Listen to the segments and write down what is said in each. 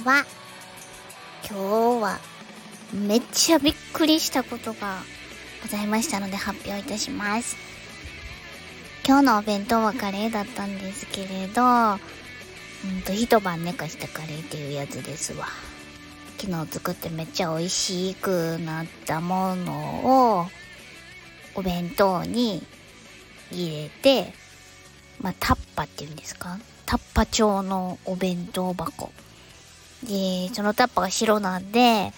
ちは。今日はめっちゃびっくりしたことがございましたので発表いたします。今日のお弁当はカレーだったんですけれど、うんと一晩寝かしたカレーっていうやつですわ。昨日作ってめっちゃ美味しくなったものをお弁当に入れて、まあタッパっていうんですか？タッパ調のお弁当箱。で、そのタッパーが白なんで、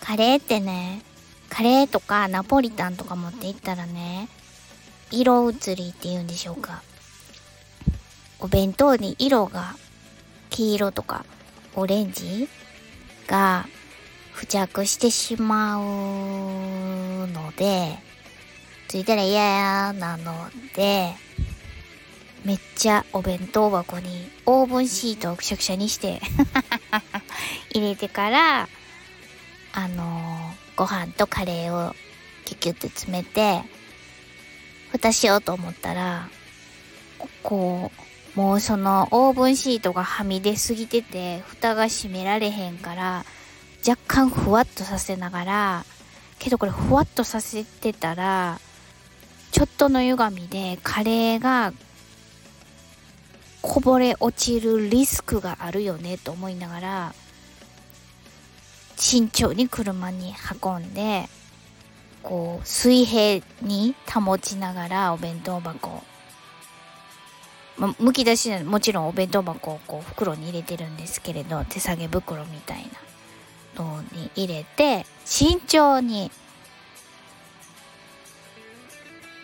カレーってね、カレーとかナポリタンとか持っていったらね、色移りって言うんでしょうか。お弁当に色が黄色とかオレンジが付着してしまうので、ついたら嫌なので、めっちゃお弁当箱にオーブンシートをくしゃくしゃにして 入れてからあのー、ご飯とカレーをキュキュって詰めて蓋しようと思ったらこうもうそのオーブンシートがはみ出すぎてて蓋が閉められへんから若干ふわっとさせながらけどこれふわっとさせてたらちょっとの歪みでカレーがこぼれ落ちるリスクがあるよねと思いながら慎重に車に運んでこう水平に保ちながらお弁当箱ま、むき出しもちろんお弁当箱をこう袋に入れてるんですけれど手提げ袋みたいなのに入れて慎重に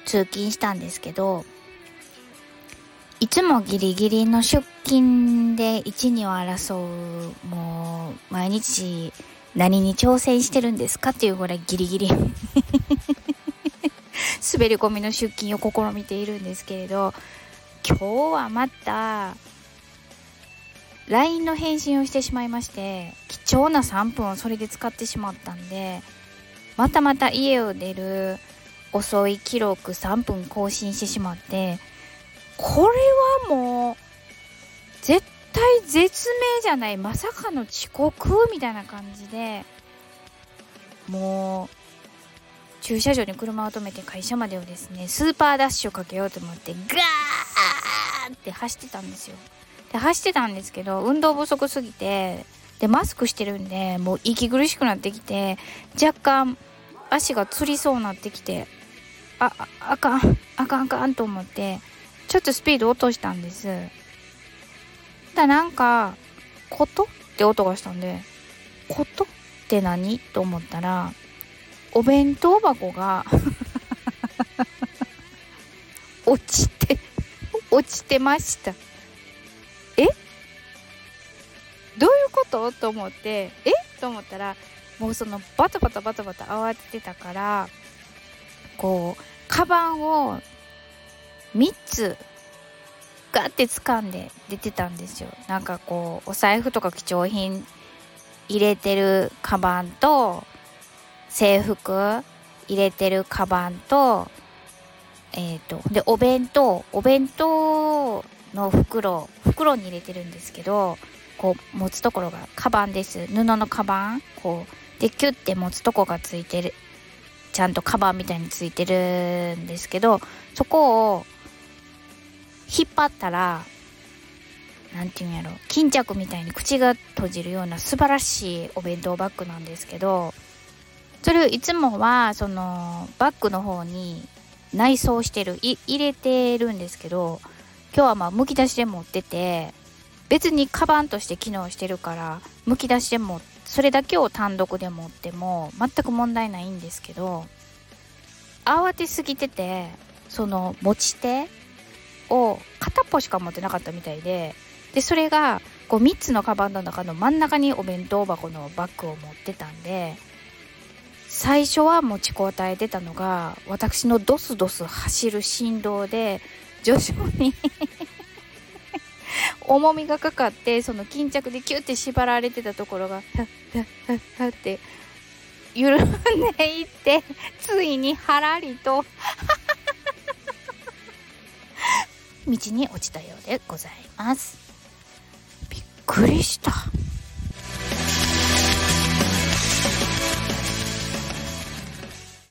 通勤したんですけどいつもギリギリの出勤で一二を争うもう毎日何に挑戦してるんですかっていうぐらいギリギリ。滑り込みの出勤を試みているんですけれど今日はまた LINE の返信をしてしまいまして貴重な3分をそれで使ってしまったんでまたまた家を出る遅い記録3分更新してしまってこれはもう絶対絶命じゃないまさかの遅刻みたいな感じでもう駐車場に車を止めて会社までをですねスーパーダッシュをかけようと思ってガーって走ってたんですよ。で走ってたんですけど運動不足すぎてでマスクしてるんでもう息苦しくなってきて若干足がつりそうになってきてああかんあかんあかんと思ってちょっとスピード落としたんです。だなんか、ことって音がしたんで、ことって何と思ったら、お弁当箱が 落ちて、落ちてました。え？どういうことと思って、え？と思ったら、もうそのバタバタバタバタ慌ててたから、こう、カバンを3つガッて掴んで出てたんですよ。なんかこうお財布とか貴重品入れてるカバンと制服入れてるカバンとえっ、ー、とでお弁当お弁当の袋袋に入れてるんですけどこう持つところがカバンです。布のカバンこうでキュッて持つとこがついてるちゃんとカバンみたいについてるんですけどそこを引っ張ったら、なんていうんやろ、巾着みたいに口が閉じるような素晴らしいお弁当バッグなんですけど、それをいつもは、その、バッグの方に内装してる、入れてるんですけど、今日はまあ、むき出しで持ってて、別にカバンとして機能してるから、むき出しでも、それだけを単独で持っても全く問題ないんですけど、慌てすぎてて、その持ち手を片っぽしか持ってなかったみたいででそれがこう3つのカバンの中の真ん中にお弁当箱のバッグを持ってたんで最初は持ちこたえてたのが私のドスドス走る振動で徐々に 重みがかかってその巾着でキュッて縛られてたところがハッハッハッハッって緩んでいってついにはらりと道に落ちたようでございます。びっくりした。